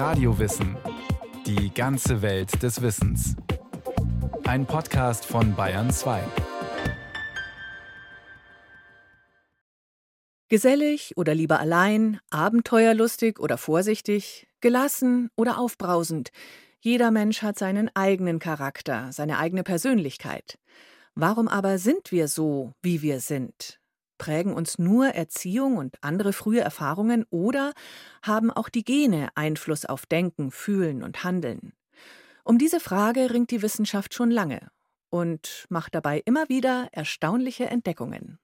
Radiowissen. Die ganze Welt des Wissens. Ein Podcast von Bayern 2. Gesellig oder lieber allein, abenteuerlustig oder vorsichtig, gelassen oder aufbrausend. Jeder Mensch hat seinen eigenen Charakter, seine eigene Persönlichkeit. Warum aber sind wir so, wie wir sind? Prägen uns nur Erziehung und andere frühe Erfahrungen oder haben auch die Gene Einfluss auf Denken, Fühlen und Handeln? Um diese Frage ringt die Wissenschaft schon lange und macht dabei immer wieder erstaunliche Entdeckungen.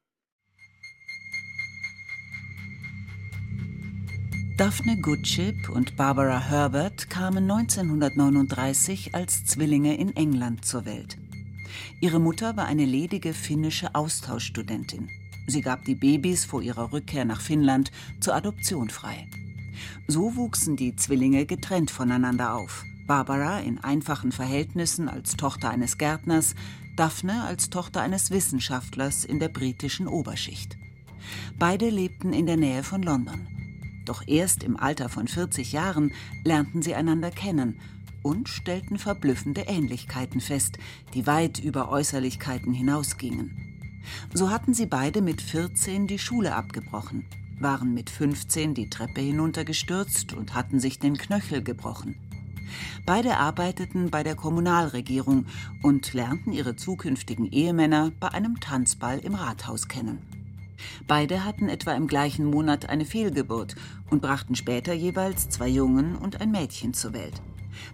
Daphne Goodchip und Barbara Herbert kamen 1939 als Zwillinge in England zur Welt. Ihre Mutter war eine ledige finnische Austauschstudentin. Sie gab die Babys vor ihrer Rückkehr nach Finnland zur Adoption frei. So wuchsen die Zwillinge getrennt voneinander auf. Barbara in einfachen Verhältnissen als Tochter eines Gärtners, Daphne als Tochter eines Wissenschaftlers in der britischen Oberschicht. Beide lebten in der Nähe von London. Doch erst im Alter von 40 Jahren lernten sie einander kennen und stellten verblüffende Ähnlichkeiten fest, die weit über Äußerlichkeiten hinausgingen. So hatten sie beide mit 14 die Schule abgebrochen, waren mit 15 die Treppe hinuntergestürzt und hatten sich den Knöchel gebrochen. Beide arbeiteten bei der Kommunalregierung und lernten ihre zukünftigen Ehemänner bei einem Tanzball im Rathaus kennen. Beide hatten etwa im gleichen Monat eine Fehlgeburt und brachten später jeweils zwei Jungen und ein Mädchen zur Welt.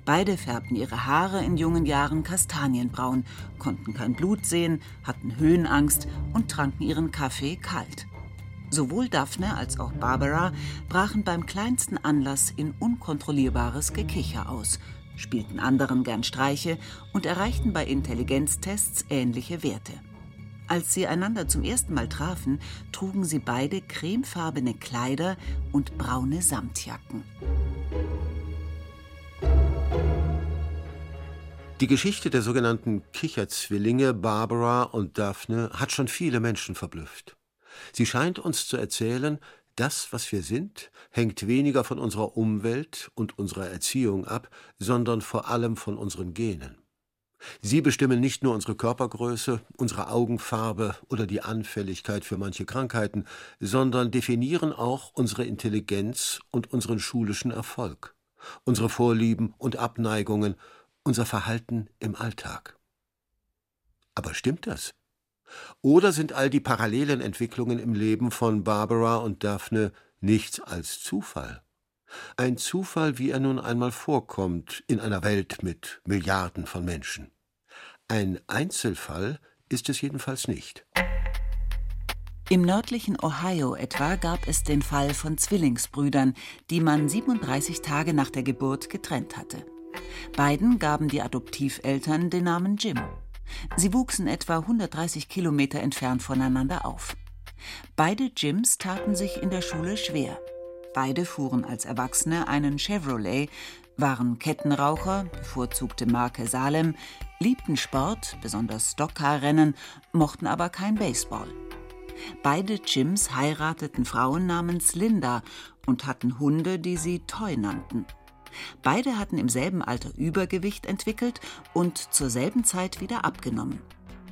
Beide färbten ihre Haare in jungen Jahren kastanienbraun, konnten kein Blut sehen, hatten Höhenangst und tranken ihren Kaffee kalt. Sowohl Daphne als auch Barbara brachen beim kleinsten Anlass in unkontrollierbares Gekicher aus, spielten anderen gern Streiche und erreichten bei Intelligenztests ähnliche Werte. Als sie einander zum ersten Mal trafen, trugen sie beide cremefarbene Kleider und braune Samtjacken. Die Geschichte der sogenannten Kicherzwillinge Barbara und Daphne hat schon viele Menschen verblüfft. Sie scheint uns zu erzählen, das, was wir sind, hängt weniger von unserer Umwelt und unserer Erziehung ab, sondern vor allem von unseren Genen. Sie bestimmen nicht nur unsere Körpergröße, unsere Augenfarbe oder die Anfälligkeit für manche Krankheiten, sondern definieren auch unsere Intelligenz und unseren schulischen Erfolg, unsere Vorlieben und Abneigungen unser Verhalten im Alltag. Aber stimmt das? Oder sind all die parallelen Entwicklungen im Leben von Barbara und Daphne nichts als Zufall? Ein Zufall, wie er nun einmal vorkommt in einer Welt mit Milliarden von Menschen. Ein Einzelfall ist es jedenfalls nicht. Im nördlichen Ohio etwa gab es den Fall von Zwillingsbrüdern, die man 37 Tage nach der Geburt getrennt hatte. Beiden gaben die Adoptiveltern den Namen Jim. Sie wuchsen etwa 130 Kilometer entfernt voneinander auf. Beide Jims taten sich in der Schule schwer. Beide fuhren als Erwachsene einen Chevrolet, waren Kettenraucher, bevorzugte Marke Salem, liebten Sport, besonders Stockcarrennen, mochten aber kein Baseball. Beide Jims heirateten Frauen namens Linda und hatten Hunde, die sie Toy nannten. Beide hatten im selben Alter Übergewicht entwickelt und zur selben Zeit wieder abgenommen.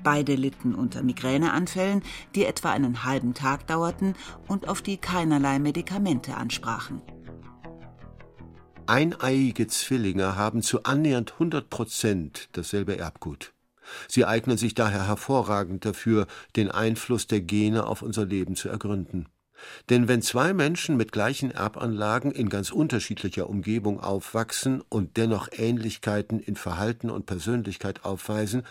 Beide litten unter Migräneanfällen, die etwa einen halben Tag dauerten und auf die keinerlei Medikamente ansprachen. Eineiige Zwillinge haben zu annähernd 100 Prozent dasselbe Erbgut. Sie eignen sich daher hervorragend dafür, den Einfluss der Gene auf unser Leben zu ergründen. Denn wenn zwei Menschen mit gleichen Erbanlagen in ganz unterschiedlicher Umgebung aufwachsen und dennoch Ähnlichkeiten in Verhalten und Persönlichkeit aufweisen,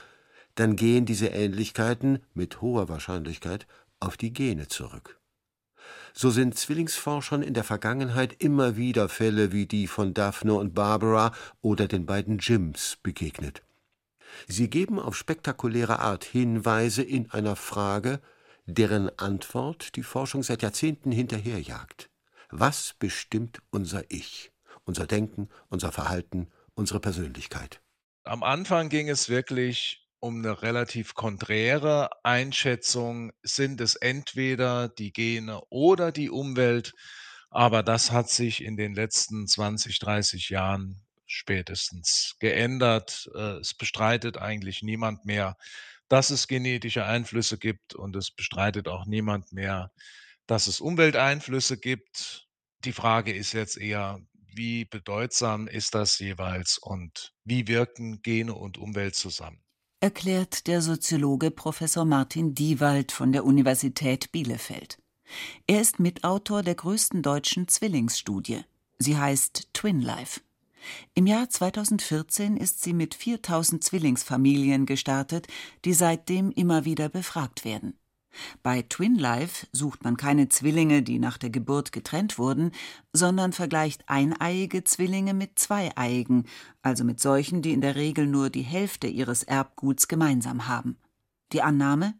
dann gehen diese Ähnlichkeiten mit hoher Wahrscheinlichkeit auf die Gene zurück. So sind Zwillingsforschern in der Vergangenheit immer wieder Fälle wie die von Daphne und Barbara oder den beiden Jims begegnet. Sie geben auf spektakuläre Art Hinweise in einer Frage, deren Antwort die Forschung seit Jahrzehnten hinterherjagt. Was bestimmt unser Ich, unser Denken, unser Verhalten, unsere Persönlichkeit? Am Anfang ging es wirklich um eine relativ konträre Einschätzung. Sind es entweder die Gene oder die Umwelt? Aber das hat sich in den letzten 20, 30 Jahren spätestens geändert. Äh, es bestreitet eigentlich niemand mehr, dass es genetische Einflüsse gibt und es bestreitet auch niemand mehr, dass es Umwelteinflüsse gibt. Die Frage ist jetzt eher, wie bedeutsam ist das jeweils und wie wirken Gene und Umwelt zusammen? Erklärt der Soziologe Professor Martin Diewald von der Universität Bielefeld. Er ist Mitautor der größten deutschen Zwillingsstudie. Sie heißt Twin Life. Im Jahr 2014 ist sie mit 4000 Zwillingsfamilien gestartet, die seitdem immer wieder befragt werden. Bei Twin Life sucht man keine Zwillinge, die nach der Geburt getrennt wurden, sondern vergleicht eineiige Zwillinge mit zweieiigen, also mit solchen, die in der Regel nur die Hälfte ihres Erbguts gemeinsam haben. Die Annahme?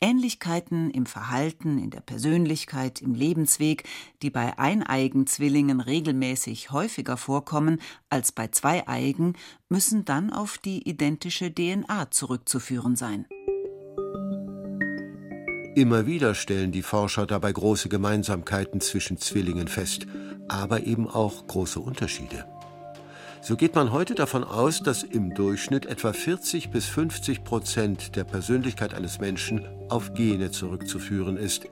Ähnlichkeiten im Verhalten, in der Persönlichkeit, im Lebensweg, die bei eineigen Zwillingen regelmäßig häufiger vorkommen als bei zweieigen, müssen dann auf die identische DNA zurückzuführen sein. Immer wieder stellen die Forscher dabei große Gemeinsamkeiten zwischen Zwillingen fest, aber eben auch große Unterschiede. So geht man heute davon aus, dass im Durchschnitt etwa 40 bis 50 Prozent der Persönlichkeit eines Menschen auf Gene zurückzuführen ist.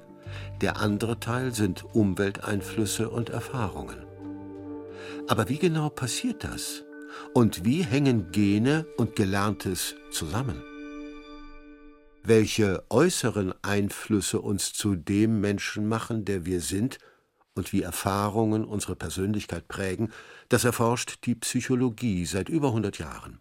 Der andere Teil sind Umwelteinflüsse und Erfahrungen. Aber wie genau passiert das? Und wie hängen Gene und Gelerntes zusammen? welche äußeren Einflüsse uns zu dem Menschen machen, der wir sind, und wie Erfahrungen unsere Persönlichkeit prägen, das erforscht die Psychologie seit über 100 Jahren.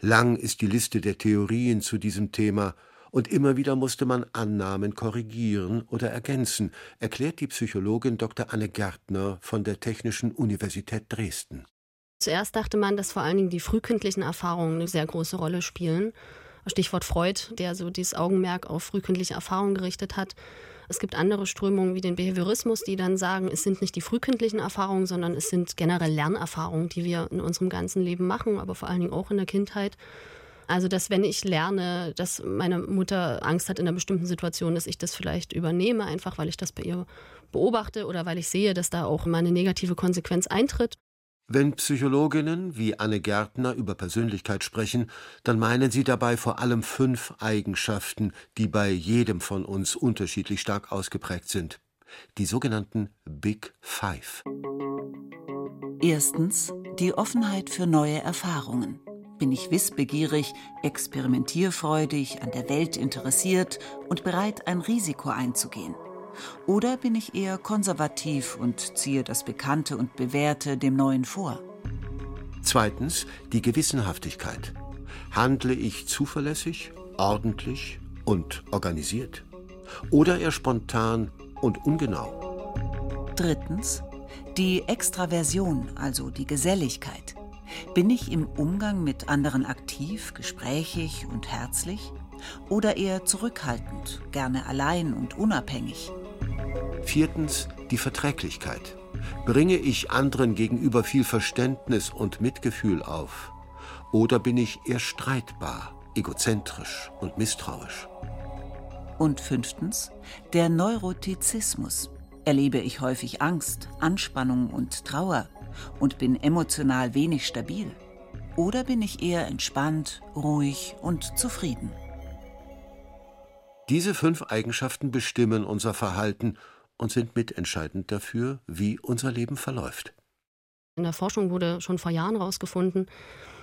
Lang ist die Liste der Theorien zu diesem Thema, und immer wieder musste man Annahmen korrigieren oder ergänzen, erklärt die Psychologin Dr. Anne Gärtner von der Technischen Universität Dresden. Zuerst dachte man, dass vor allen Dingen die frühkindlichen Erfahrungen eine sehr große Rolle spielen. Stichwort Freud, der so dieses Augenmerk auf frühkindliche Erfahrungen gerichtet hat. Es gibt andere Strömungen wie den Behaviorismus, die dann sagen, es sind nicht die frühkindlichen Erfahrungen, sondern es sind generell Lernerfahrungen, die wir in unserem ganzen Leben machen, aber vor allen Dingen auch in der Kindheit. Also, dass wenn ich lerne, dass meine Mutter Angst hat in einer bestimmten Situation, dass ich das vielleicht übernehme, einfach weil ich das bei ihr beobachte oder weil ich sehe, dass da auch mal eine negative Konsequenz eintritt. Wenn Psychologinnen wie Anne Gärtner über Persönlichkeit sprechen, dann meinen sie dabei vor allem fünf Eigenschaften, die bei jedem von uns unterschiedlich stark ausgeprägt sind. Die sogenannten Big Five. Erstens die Offenheit für neue Erfahrungen. Bin ich wissbegierig, experimentierfreudig, an der Welt interessiert und bereit, ein Risiko einzugehen? Oder bin ich eher konservativ und ziehe das Bekannte und Bewährte dem Neuen vor? Zweitens die Gewissenhaftigkeit. Handle ich zuverlässig, ordentlich und organisiert? Oder eher spontan und ungenau? Drittens die Extraversion, also die Geselligkeit. Bin ich im Umgang mit anderen aktiv, gesprächig und herzlich? Oder eher zurückhaltend, gerne allein und unabhängig? Viertens die Verträglichkeit. Bringe ich anderen gegenüber viel Verständnis und Mitgefühl auf? Oder bin ich eher streitbar, egozentrisch und misstrauisch? Und fünftens der Neurotizismus. Erlebe ich häufig Angst, Anspannung und Trauer und bin emotional wenig stabil? Oder bin ich eher entspannt, ruhig und zufrieden? Diese fünf Eigenschaften bestimmen unser Verhalten und sind mitentscheidend dafür, wie unser Leben verläuft. In der Forschung wurde schon vor Jahren herausgefunden,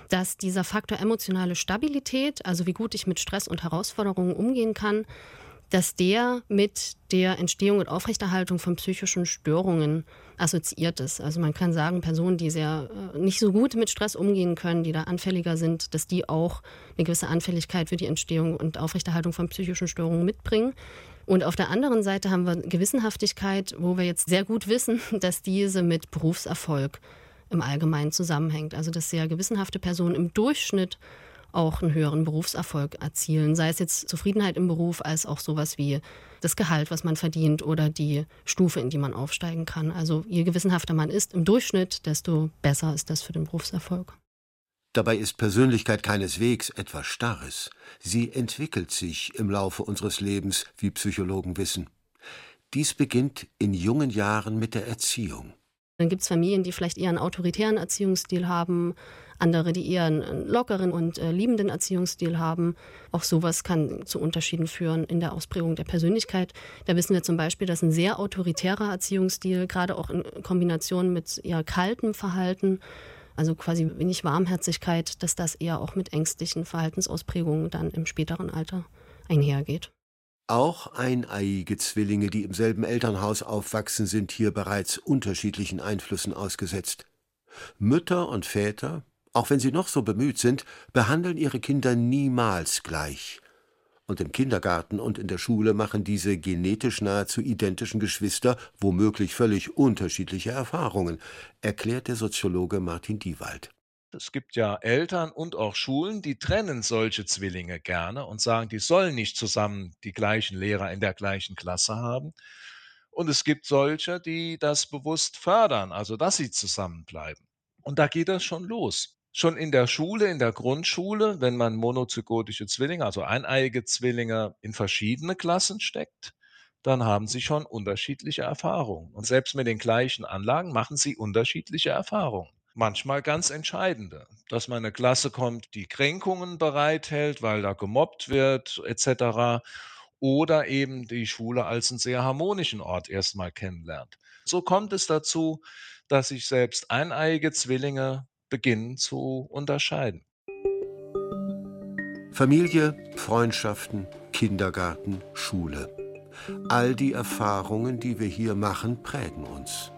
dass dieser Faktor emotionale Stabilität, also wie gut ich mit Stress und Herausforderungen umgehen kann, dass der mit der Entstehung und Aufrechterhaltung von psychischen Störungen assoziiert ist. Also man kann sagen, Personen, die sehr äh, nicht so gut mit Stress umgehen können, die da anfälliger sind, dass die auch eine gewisse Anfälligkeit für die Entstehung und Aufrechterhaltung von psychischen Störungen mitbringen. Und auf der anderen Seite haben wir Gewissenhaftigkeit, wo wir jetzt sehr gut wissen, dass diese mit Berufserfolg im Allgemeinen zusammenhängt. Also dass sehr gewissenhafte Personen im Durchschnitt auch einen höheren Berufserfolg erzielen. Sei es jetzt Zufriedenheit im Beruf, als auch sowas wie das Gehalt, was man verdient oder die Stufe, in die man aufsteigen kann. Also je gewissenhafter man ist im Durchschnitt, desto besser ist das für den Berufserfolg. Dabei ist Persönlichkeit keineswegs etwas Starres. Sie entwickelt sich im Laufe unseres Lebens, wie Psychologen wissen. Dies beginnt in jungen Jahren mit der Erziehung. Dann gibt es Familien, die vielleicht eher einen autoritären Erziehungsstil haben, andere, die eher einen lockeren und äh, liebenden Erziehungsstil haben. Auch sowas kann zu Unterschieden führen in der Ausprägung der Persönlichkeit. Da wissen wir zum Beispiel, dass ein sehr autoritärer Erziehungsstil, gerade auch in Kombination mit eher kaltem Verhalten, also quasi wenig Warmherzigkeit, dass das eher auch mit ängstlichen Verhaltensausprägungen dann im späteren Alter einhergeht. Auch eineiige Zwillinge, die im selben Elternhaus aufwachsen, sind hier bereits unterschiedlichen Einflüssen ausgesetzt. Mütter und Väter, auch wenn sie noch so bemüht sind, behandeln ihre Kinder niemals gleich. Und im Kindergarten und in der Schule machen diese genetisch nahezu identischen Geschwister womöglich völlig unterschiedliche Erfahrungen, erklärt der Soziologe Martin Diewald. Es gibt ja Eltern und auch Schulen, die trennen solche Zwillinge gerne und sagen, die sollen nicht zusammen die gleichen Lehrer in der gleichen Klasse haben. Und es gibt solche, die das bewusst fördern, also dass sie zusammenbleiben. Und da geht das schon los. Schon in der Schule, in der Grundschule, wenn man monozygotische Zwillinge, also eineiige Zwillinge in verschiedene Klassen steckt, dann haben sie schon unterschiedliche Erfahrungen. Und selbst mit den gleichen Anlagen machen sie unterschiedliche Erfahrungen manchmal ganz entscheidende, dass man eine Klasse kommt, die Kränkungen bereithält, weil da gemobbt wird etc. Oder eben die Schule als einen sehr harmonischen Ort erstmal kennenlernt. So kommt es dazu, dass sich selbst eineiige Zwillinge beginnen zu unterscheiden. Familie, Freundschaften, Kindergarten, Schule. All die Erfahrungen, die wir hier machen, prägen uns.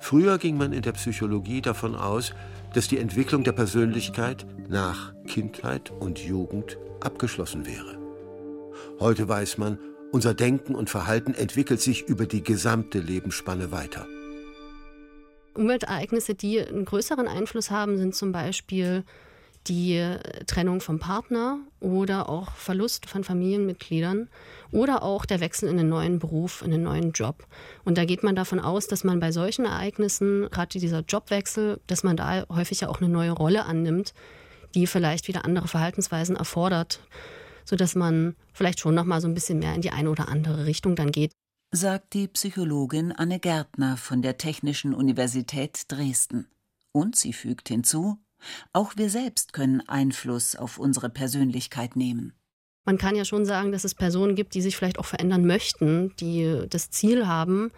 Früher ging man in der Psychologie davon aus, dass die Entwicklung der Persönlichkeit nach Kindheit und Jugend abgeschlossen wäre. Heute weiß man, unser Denken und Verhalten entwickelt sich über die gesamte Lebensspanne weiter. Umweltereignisse, die einen größeren Einfluss haben, sind zum Beispiel die Trennung vom Partner oder auch Verlust von Familienmitgliedern oder auch der Wechsel in einen neuen Beruf, in einen neuen Job. Und da geht man davon aus, dass man bei solchen Ereignissen, gerade dieser Jobwechsel, dass man da häufig ja auch eine neue Rolle annimmt, die vielleicht wieder andere Verhaltensweisen erfordert, sodass man vielleicht schon noch mal so ein bisschen mehr in die eine oder andere Richtung dann geht. Sagt die Psychologin Anne Gärtner von der Technischen Universität Dresden. Und sie fügt hinzu, auch wir selbst können Einfluss auf unsere Persönlichkeit nehmen. Man kann ja schon sagen, dass es Personen gibt, die sich vielleicht auch verändern möchten, die das Ziel haben,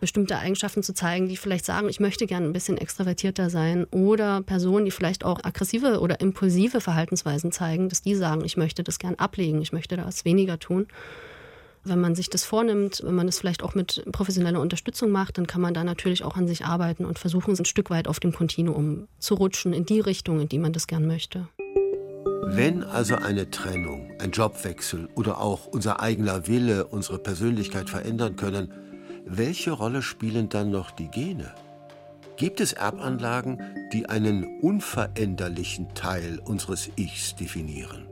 bestimmte Eigenschaften zu zeigen, die vielleicht sagen, ich möchte gerne ein bisschen extravertierter sein. Oder Personen, die vielleicht auch aggressive oder impulsive Verhaltensweisen zeigen, dass die sagen, ich möchte das gern ablegen, ich möchte das weniger tun. Wenn man sich das vornimmt, wenn man das vielleicht auch mit professioneller Unterstützung macht, dann kann man da natürlich auch an sich arbeiten und versuchen, ein Stück weit auf dem Kontinuum zu rutschen in die Richtung, in die man das gern möchte. Wenn also eine Trennung, ein Jobwechsel oder auch unser eigener Wille unsere Persönlichkeit verändern können, welche Rolle spielen dann noch die Gene? Gibt es Erbanlagen, die einen unveränderlichen Teil unseres Ichs definieren?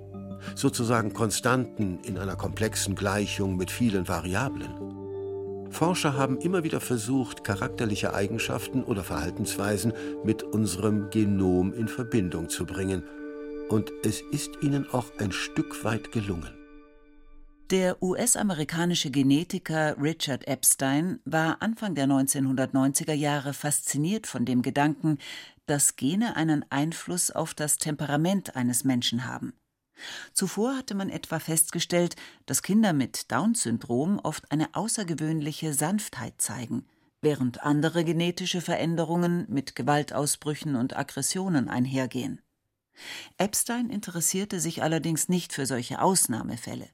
Sozusagen Konstanten in einer komplexen Gleichung mit vielen Variablen. Forscher haben immer wieder versucht, charakterliche Eigenschaften oder Verhaltensweisen mit unserem Genom in Verbindung zu bringen, und es ist ihnen auch ein Stück weit gelungen. Der US-amerikanische Genetiker Richard Epstein war Anfang der 1990er Jahre fasziniert von dem Gedanken, dass Gene einen Einfluss auf das Temperament eines Menschen haben. Zuvor hatte man etwa festgestellt, dass Kinder mit Down-Syndrom oft eine außergewöhnliche Sanftheit zeigen, während andere genetische Veränderungen mit Gewaltausbrüchen und Aggressionen einhergehen. Epstein interessierte sich allerdings nicht für solche Ausnahmefälle.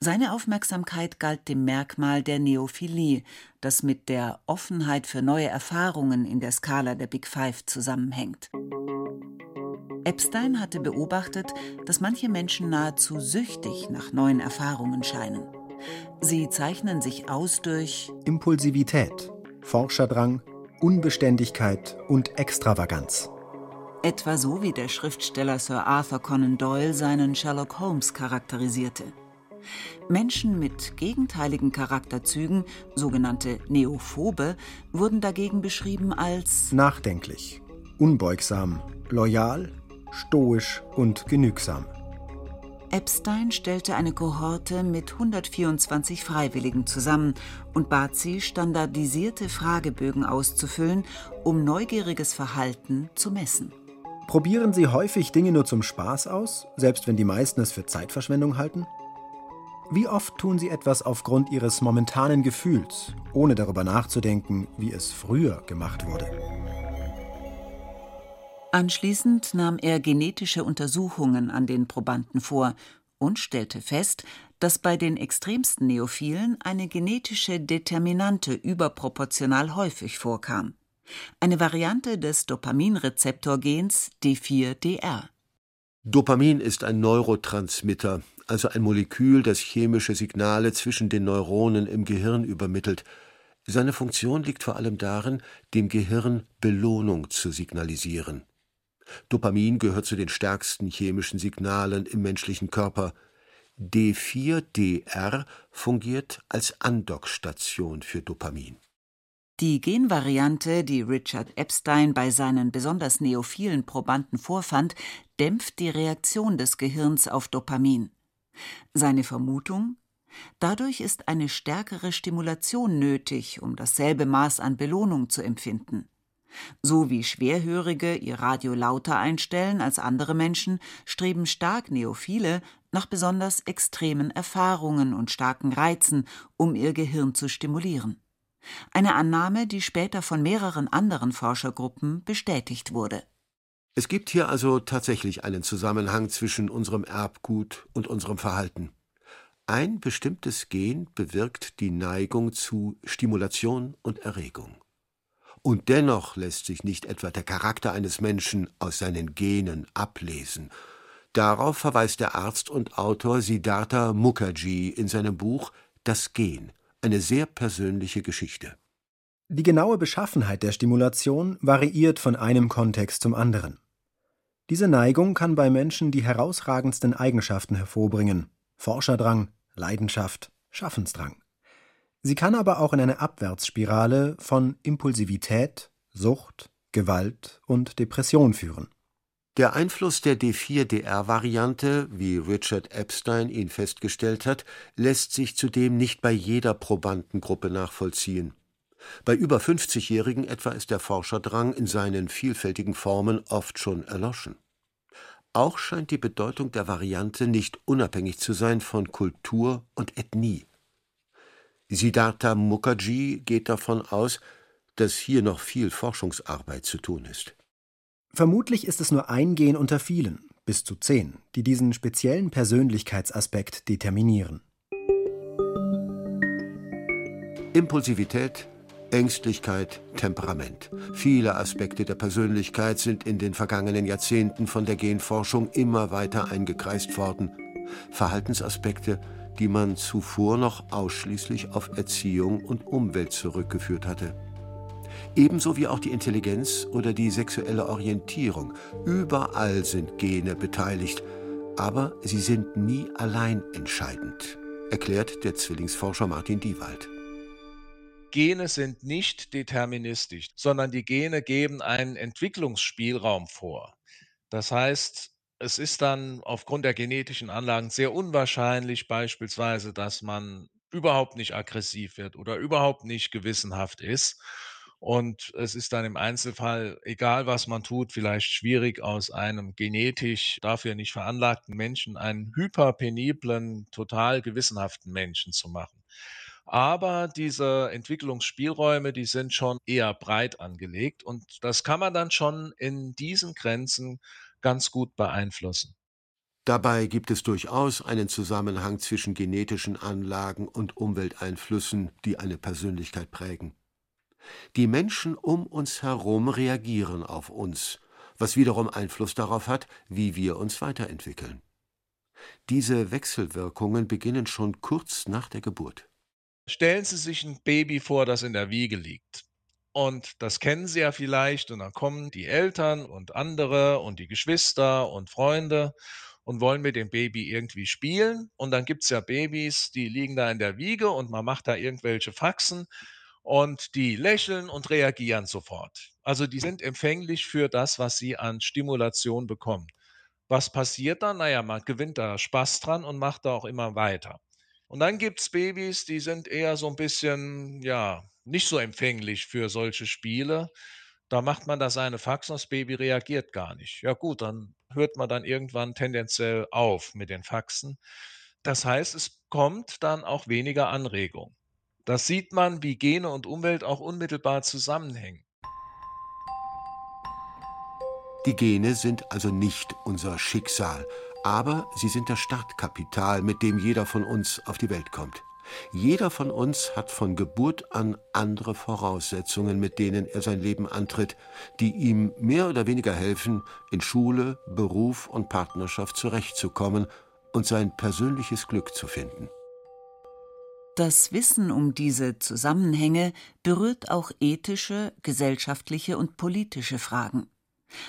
Seine Aufmerksamkeit galt dem Merkmal der Neophilie, das mit der Offenheit für neue Erfahrungen in der Skala der Big Five zusammenhängt. Epstein hatte beobachtet, dass manche Menschen nahezu süchtig nach neuen Erfahrungen scheinen. Sie zeichnen sich aus durch Impulsivität, Forscherdrang, Unbeständigkeit und Extravaganz. Etwa so wie der Schriftsteller Sir Arthur Conan Doyle seinen Sherlock Holmes charakterisierte. Menschen mit gegenteiligen Charakterzügen, sogenannte Neophobe, wurden dagegen beschrieben als nachdenklich, unbeugsam, loyal, stoisch und genügsam. Epstein stellte eine Kohorte mit 124 Freiwilligen zusammen und bat sie, standardisierte Fragebögen auszufüllen, um neugieriges Verhalten zu messen. Probieren Sie häufig Dinge nur zum Spaß aus, selbst wenn die meisten es für Zeitverschwendung halten? Wie oft tun Sie etwas aufgrund Ihres momentanen Gefühls, ohne darüber nachzudenken, wie es früher gemacht wurde? Anschließend nahm er genetische Untersuchungen an den Probanden vor und stellte fest, dass bei den extremsten Neophilen eine genetische Determinante überproportional häufig vorkam. Eine Variante des Dopaminrezeptorgens D4DR. Dopamin ist ein Neurotransmitter, also ein Molekül, das chemische Signale zwischen den Neuronen im Gehirn übermittelt. Seine Funktion liegt vor allem darin, dem Gehirn Belohnung zu signalisieren. Dopamin gehört zu den stärksten chemischen Signalen im menschlichen Körper. D4-DR fungiert als Andockstation für Dopamin. Die Genvariante, die Richard Epstein bei seinen besonders neophilen Probanden vorfand, dämpft die Reaktion des Gehirns auf Dopamin. Seine Vermutung? Dadurch ist eine stärkere Stimulation nötig, um dasselbe Maß an Belohnung zu empfinden. So wie Schwerhörige ihr Radio lauter einstellen als andere Menschen, streben stark Neophile nach besonders extremen Erfahrungen und starken Reizen, um ihr Gehirn zu stimulieren. Eine Annahme, die später von mehreren anderen Forschergruppen bestätigt wurde. Es gibt hier also tatsächlich einen Zusammenhang zwischen unserem Erbgut und unserem Verhalten. Ein bestimmtes Gen bewirkt die Neigung zu Stimulation und Erregung. Und dennoch lässt sich nicht etwa der Charakter eines Menschen aus seinen Genen ablesen. Darauf verweist der Arzt und Autor Siddhartha Mukherjee in seinem Buch Das Gen, eine sehr persönliche Geschichte. Die genaue Beschaffenheit der Stimulation variiert von einem Kontext zum anderen. Diese Neigung kann bei Menschen die herausragendsten Eigenschaften hervorbringen Forscherdrang, Leidenschaft, Schaffensdrang. Sie kann aber auch in eine Abwärtsspirale von Impulsivität, Sucht, Gewalt und Depression führen. Der Einfluss der D4-DR-Variante, wie Richard Epstein ihn festgestellt hat, lässt sich zudem nicht bei jeder Probandengruppe nachvollziehen. Bei über 50-Jährigen etwa ist der Forscherdrang in seinen vielfältigen Formen oft schon erloschen. Auch scheint die Bedeutung der Variante nicht unabhängig zu sein von Kultur und Ethnie. Siddhartha Mukherjee geht davon aus, dass hier noch viel Forschungsarbeit zu tun ist. Vermutlich ist es nur ein Gen unter vielen, bis zu zehn, die diesen speziellen Persönlichkeitsaspekt determinieren. Impulsivität, Ängstlichkeit, Temperament. Viele Aspekte der Persönlichkeit sind in den vergangenen Jahrzehnten von der Genforschung immer weiter eingekreist worden. Verhaltensaspekte, die man zuvor noch ausschließlich auf Erziehung und Umwelt zurückgeführt hatte. Ebenso wie auch die Intelligenz oder die sexuelle Orientierung. Überall sind Gene beteiligt, aber sie sind nie allein entscheidend, erklärt der Zwillingsforscher Martin Diewald. Gene sind nicht deterministisch, sondern die Gene geben einen Entwicklungsspielraum vor. Das heißt, es ist dann aufgrund der genetischen Anlagen sehr unwahrscheinlich beispielsweise, dass man überhaupt nicht aggressiv wird oder überhaupt nicht gewissenhaft ist. Und es ist dann im Einzelfall, egal was man tut, vielleicht schwierig aus einem genetisch dafür nicht veranlagten Menschen einen hyperpeniblen, total gewissenhaften Menschen zu machen. Aber diese Entwicklungsspielräume, die sind schon eher breit angelegt und das kann man dann schon in diesen Grenzen ganz gut beeinflussen. Dabei gibt es durchaus einen Zusammenhang zwischen genetischen Anlagen und Umwelteinflüssen, die eine Persönlichkeit prägen. Die Menschen um uns herum reagieren auf uns, was wiederum Einfluss darauf hat, wie wir uns weiterentwickeln. Diese Wechselwirkungen beginnen schon kurz nach der Geburt. Stellen Sie sich ein Baby vor, das in der Wiege liegt. Und das kennen Sie ja vielleicht. Und dann kommen die Eltern und andere und die Geschwister und Freunde und wollen mit dem Baby irgendwie spielen. Und dann gibt es ja Babys, die liegen da in der Wiege und man macht da irgendwelche Faxen und die lächeln und reagieren sofort. Also die sind empfänglich für das, was sie an Stimulation bekommen. Was passiert dann? Naja, man gewinnt da Spaß dran und macht da auch immer weiter. Und dann gibt es Babys, die sind eher so ein bisschen, ja, nicht so empfänglich für solche Spiele. Da macht man da seine Faxen, das Baby reagiert gar nicht. Ja gut, dann hört man dann irgendwann tendenziell auf mit den Faxen. Das heißt, es kommt dann auch weniger Anregung. Das sieht man, wie Gene und Umwelt auch unmittelbar zusammenhängen. Die Gene sind also nicht unser Schicksal, aber sie sind das Startkapital, mit dem jeder von uns auf die Welt kommt. Jeder von uns hat von Geburt an andere Voraussetzungen, mit denen er sein Leben antritt, die ihm mehr oder weniger helfen, in Schule, Beruf und Partnerschaft zurechtzukommen und sein persönliches Glück zu finden. Das Wissen um diese Zusammenhänge berührt auch ethische, gesellschaftliche und politische Fragen.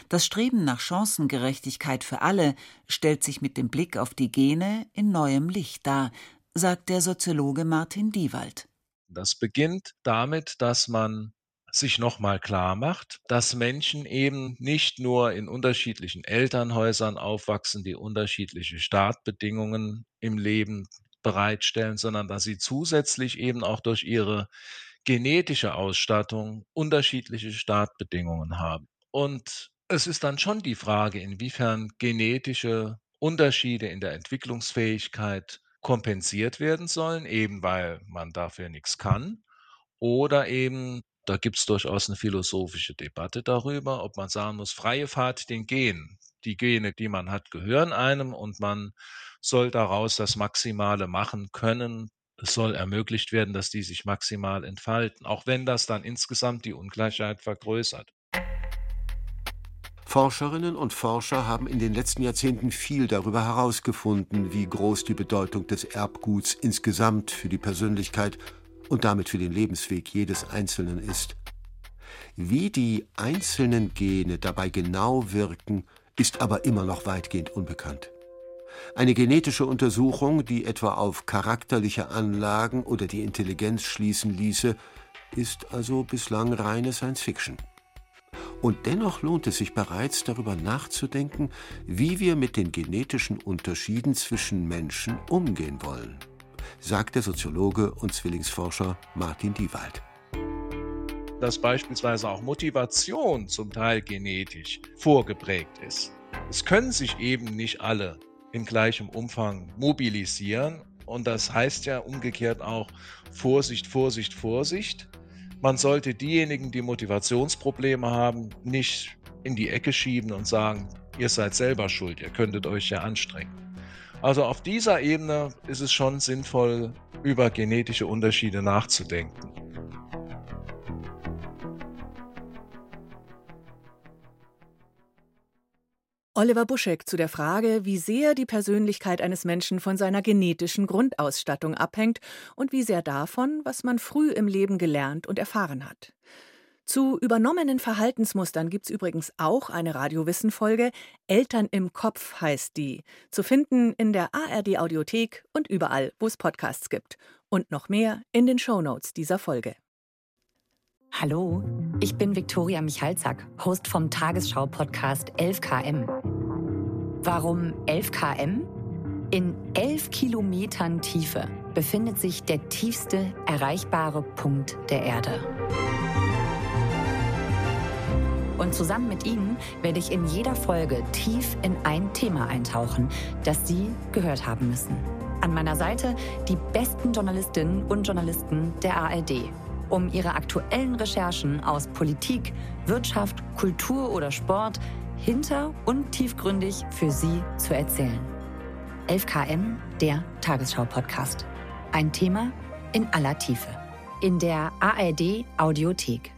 Das Streben nach Chancengerechtigkeit für alle stellt sich mit dem Blick auf die Gene in neuem Licht dar, sagt der Soziologe Martin Diewald. Das beginnt damit, dass man sich nochmal klar macht, dass Menschen eben nicht nur in unterschiedlichen Elternhäusern aufwachsen, die unterschiedliche Startbedingungen im Leben bereitstellen, sondern dass sie zusätzlich eben auch durch ihre genetische Ausstattung unterschiedliche Startbedingungen haben. Und es ist dann schon die Frage, inwiefern genetische Unterschiede in der Entwicklungsfähigkeit kompensiert werden sollen, eben weil man dafür nichts kann. Oder eben, da gibt es durchaus eine philosophische Debatte darüber, ob man sagen muss, freie Fahrt den Gen. Die Gene, die man hat, gehören einem und man soll daraus das Maximale machen können. Es soll ermöglicht werden, dass die sich maximal entfalten, auch wenn das dann insgesamt die Ungleichheit vergrößert. Forscherinnen und Forscher haben in den letzten Jahrzehnten viel darüber herausgefunden, wie groß die Bedeutung des Erbguts insgesamt für die Persönlichkeit und damit für den Lebensweg jedes Einzelnen ist. Wie die einzelnen Gene dabei genau wirken, ist aber immer noch weitgehend unbekannt. Eine genetische Untersuchung, die etwa auf charakterliche Anlagen oder die Intelligenz schließen ließe, ist also bislang reine Science Fiction. Und dennoch lohnt es sich bereits darüber nachzudenken, wie wir mit den genetischen Unterschieden zwischen Menschen umgehen wollen, sagt der Soziologe und Zwillingsforscher Martin Diewald. Dass beispielsweise auch Motivation zum Teil genetisch vorgeprägt ist. Es können sich eben nicht alle in gleichem Umfang mobilisieren. Und das heißt ja umgekehrt auch Vorsicht, Vorsicht, Vorsicht man sollte diejenigen, die Motivationsprobleme haben, nicht in die Ecke schieben und sagen, ihr seid selber schuld, ihr könntet euch ja anstrengen. Also auf dieser Ebene ist es schon sinnvoll, über genetische Unterschiede nachzudenken. Oliver Buschek zu der Frage, wie sehr die Persönlichkeit eines Menschen von seiner genetischen Grundausstattung abhängt und wie sehr davon, was man früh im Leben gelernt und erfahren hat. Zu übernommenen Verhaltensmustern gibt's übrigens auch eine Radiowissen-Folge. Eltern im Kopf heißt die. Zu finden in der ARD-Audiothek und überall, wo es Podcasts gibt. Und noch mehr in den Shownotes dieser Folge. Hallo, ich bin Viktoria Michalzack, Host vom Tagesschau-Podcast 11KM. Warum 11KM? In 11 Kilometern Tiefe befindet sich der tiefste erreichbare Punkt der Erde. Und zusammen mit Ihnen werde ich in jeder Folge tief in ein Thema eintauchen, das Sie gehört haben müssen. An meiner Seite die besten Journalistinnen und Journalisten der ARD um ihre aktuellen Recherchen aus Politik, Wirtschaft, Kultur oder Sport hinter und tiefgründig für Sie zu erzählen. 11KM, der Tagesschau-Podcast. Ein Thema in aller Tiefe. In der ARD Audiothek.